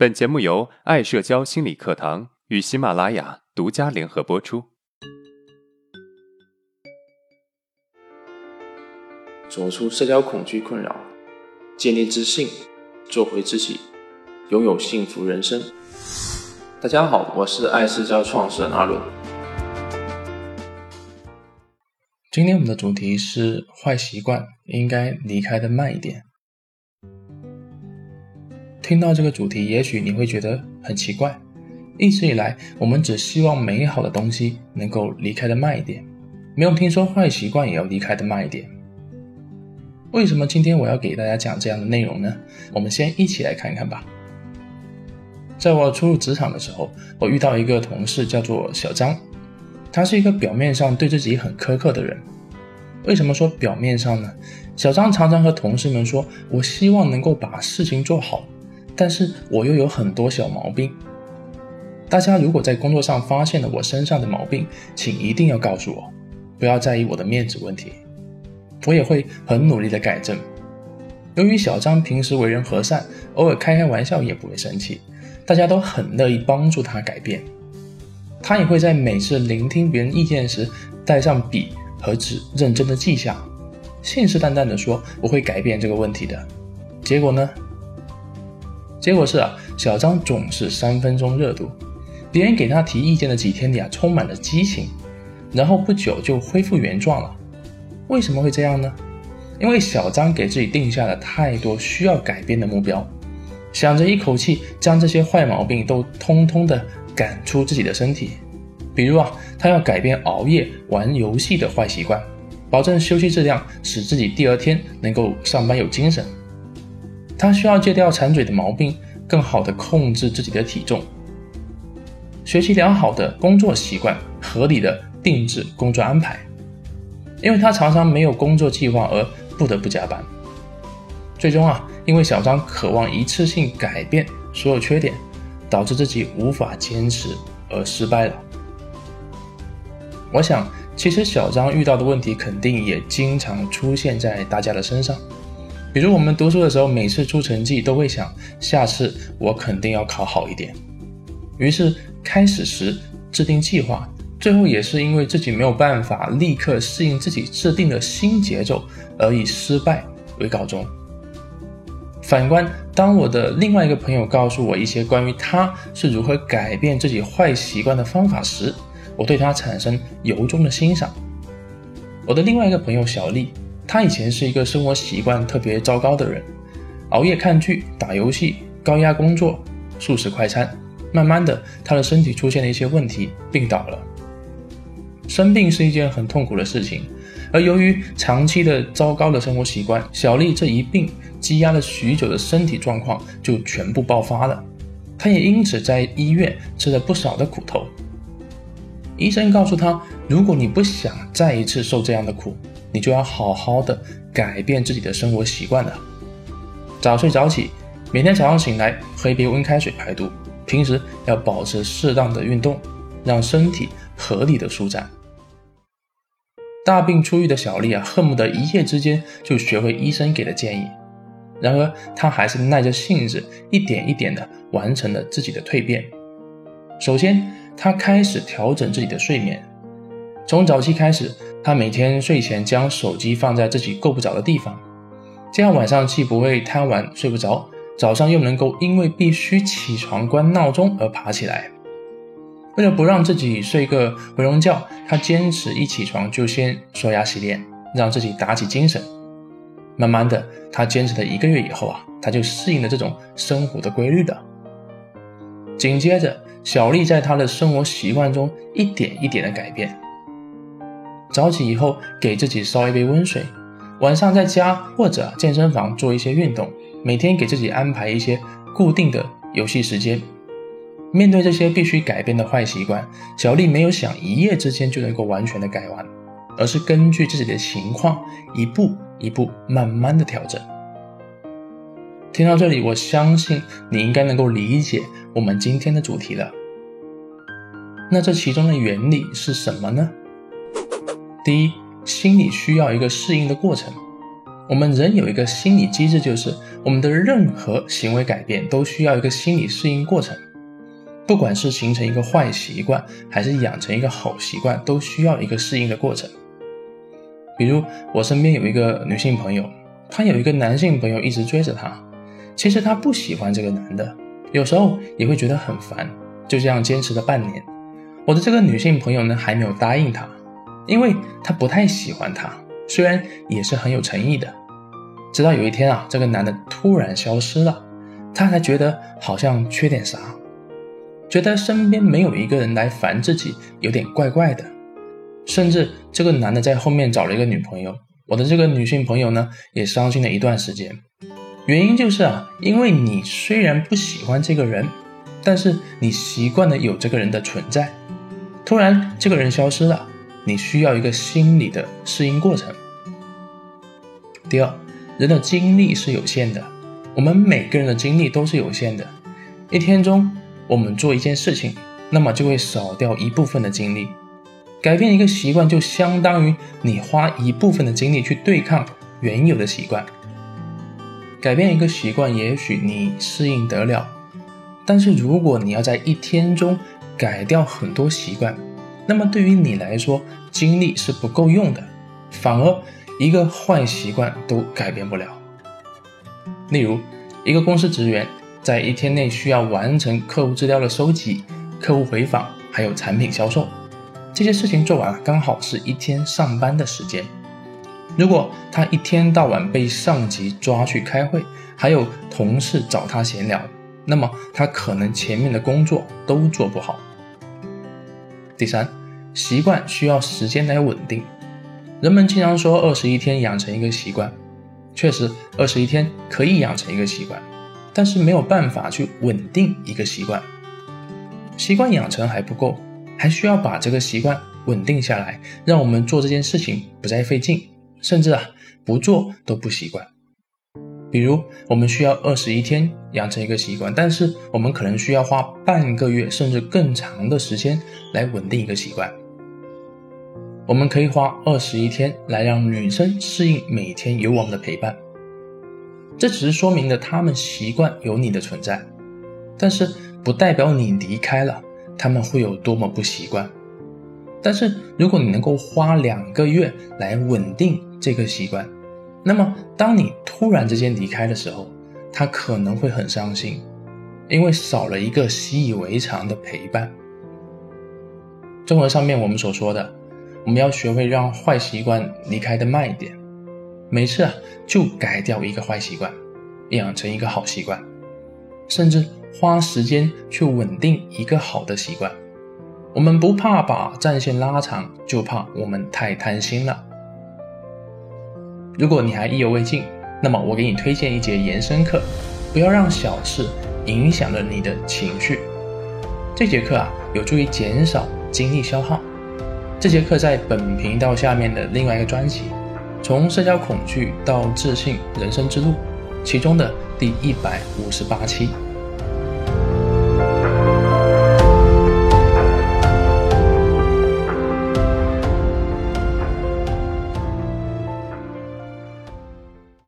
本节目由爱社交心理课堂与喜马拉雅独家联合播出。走出社交恐惧困扰，建立自信，做回自己，拥有幸福人生。大家好，我是爱社交创始人阿伦。今天我们的主题是坏习惯应该离开的慢一点。听到这个主题，也许你会觉得很奇怪。一直以来，我们只希望美好的东西能够离开的慢一点，没有听说坏习惯也要离开的慢一点。为什么今天我要给大家讲这样的内容呢？我们先一起来看看吧。在我初入职场的时候，我遇到一个同事，叫做小张。他是一个表面上对自己很苛刻的人。为什么说表面上呢？小张常常和同事们说：“我希望能够把事情做好，但是我又有很多小毛病。大家如果在工作上发现了我身上的毛病，请一定要告诉我，不要在意我的面子问题，我也会很努力的改正。”由于小张平时为人和善，偶尔开开玩笑也不会生气，大家都很乐意帮助他改变。他也会在每次聆听别人意见时带上笔和纸，认真的记下，信誓旦旦的说我会改变这个问题的。结果呢？结果是啊，小张总是三分钟热度，别人给他提意见的几天里啊，充满了激情，然后不久就恢复原状了。为什么会这样呢？因为小张给自己定下了太多需要改变的目标，想着一口气将这些坏毛病都通通的。赶出自己的身体，比如啊，他要改变熬夜玩游戏的坏习惯，保证休息质量，使自己第二天能够上班有精神。他需要戒掉馋嘴的毛病，更好的控制自己的体重，学习良好的工作习惯，合理的定制工作安排。因为他常常没有工作计划而不得不加班。最终啊，因为小张渴望一次性改变所有缺点。导致自己无法坚持而失败了。我想，其实小张遇到的问题肯定也经常出现在大家的身上。比如我们读书的时候，每次出成绩都会想，下次我肯定要考好一点。于是开始时制定计划，最后也是因为自己没有办法立刻适应自己制定的新节奏，而以失败为告终。反观，当我的另外一个朋友告诉我一些关于他是如何改变自己坏习惯的方法时，我对他产生由衷的欣赏。我的另外一个朋友小丽，他以前是一个生活习惯特别糟糕的人，熬夜看剧、打游戏、高压工作、素食快餐，慢慢的，他的身体出现了一些问题，病倒了。生病是一件很痛苦的事情，而由于长期的糟糕的生活习惯，小丽这一病。积压了许久的身体状况就全部爆发了，他也因此在医院吃了不少的苦头。医生告诉他，如果你不想再一次受这样的苦，你就要好好的改变自己的生活习惯了。早睡早起，每天早上醒来喝一杯温开水排毒，平时要保持适当的运动，让身体合理的舒展。大病初愈的小丽啊，恨不得一夜之间就学会医生给的建议。然而，她还是耐着性子，一点一点的完成了自己的蜕变。首先，她开始调整自己的睡眠。从早期开始，他每天睡前将手机放在自己够不着的地方，这样晚上既不会贪玩睡不着，早上又能够因为必须起床关闹钟而爬起来。为了不让自己睡个回笼觉，他坚持一起床就先刷牙洗脸，让自己打起精神。慢慢的，他坚持了一个月以后啊，他就适应了这种生活的规律了。紧接着，小丽在他的生活习惯中一点一点的改变。早起以后给自己烧一杯温水，晚上在家或者健身房做一些运动，每天给自己安排一些固定的游戏时间。面对这些必须改变的坏习惯，小丽没有想一夜之间就能够完全的改完，而是根据自己的情况一步。一步慢慢的调整。听到这里，我相信你应该能够理解我们今天的主题了。那这其中的原理是什么呢？第一，心理需要一个适应的过程。我们人有一个心理机制，就是我们的任何行为改变都需要一个心理适应过程。不管是形成一个坏习惯，还是养成一个好习惯，都需要一个适应的过程。比如我身边有一个女性朋友，她有一个男性朋友一直追着她，其实她不喜欢这个男的，有时候也会觉得很烦，就这样坚持了半年。我的这个女性朋友呢，还没有答应他，因为她不太喜欢他，虽然也是很有诚意的。直到有一天啊，这个男的突然消失了，她才觉得好像缺点啥。觉得身边没有一个人来烦自己，有点怪怪的。甚至这个男的在后面找了一个女朋友，我的这个女性朋友呢，也伤心了一段时间。原因就是啊，因为你虽然不喜欢这个人，但是你习惯了有这个人的存在。突然这个人消失了，你需要一个心理的适应过程。第二，人的精力是有限的，我们每个人的精力都是有限的，一天中。我们做一件事情，那么就会少掉一部分的精力。改变一个习惯，就相当于你花一部分的精力去对抗原有的习惯。改变一个习惯，也许你适应得了，但是如果你要在一天中改掉很多习惯，那么对于你来说，精力是不够用的，反而一个坏习惯都改变不了。例如，一个公司职员。在一天内需要完成客户资料的收集、客户回访，还有产品销售这些事情做完了，刚好是一天上班的时间。如果他一天到晚被上级抓去开会，还有同事找他闲聊，那么他可能前面的工作都做不好。第三，习惯需要时间来稳定。人们经常说二十一天养成一个习惯，确实，二十一天可以养成一个习惯。但是没有办法去稳定一个习惯，习惯养成还不够，还需要把这个习惯稳定下来，让我们做这件事情不再费劲，甚至啊不做都不习惯。比如我们需要二十一天养成一个习惯，但是我们可能需要花半个月甚至更长的时间来稳定一个习惯。我们可以花二十一天来让女生适应每天有我们的陪伴。这只是说明了她们习惯有你的存在，但是不代表你离开了，他们会有多么不习惯。但是如果你能够花两个月来稳定这个习惯，那么当你突然之间离开的时候，他可能会很伤心，因为少了一个习以为常的陪伴。综合上面我们所说的，我们要学会让坏习惯离开的慢一点。每次啊，就改掉一个坏习惯，养成一个好习惯，甚至花时间去稳定一个好的习惯。我们不怕把战线拉长，就怕我们太贪心了。如果你还意犹未尽，那么我给你推荐一节延伸课，不要让小事影响了你的情绪。这节课啊，有助于减少精力消耗。这节课在本频道下面的另外一个专辑。从社交恐惧到自信人生之路，其中的第一百五十八期。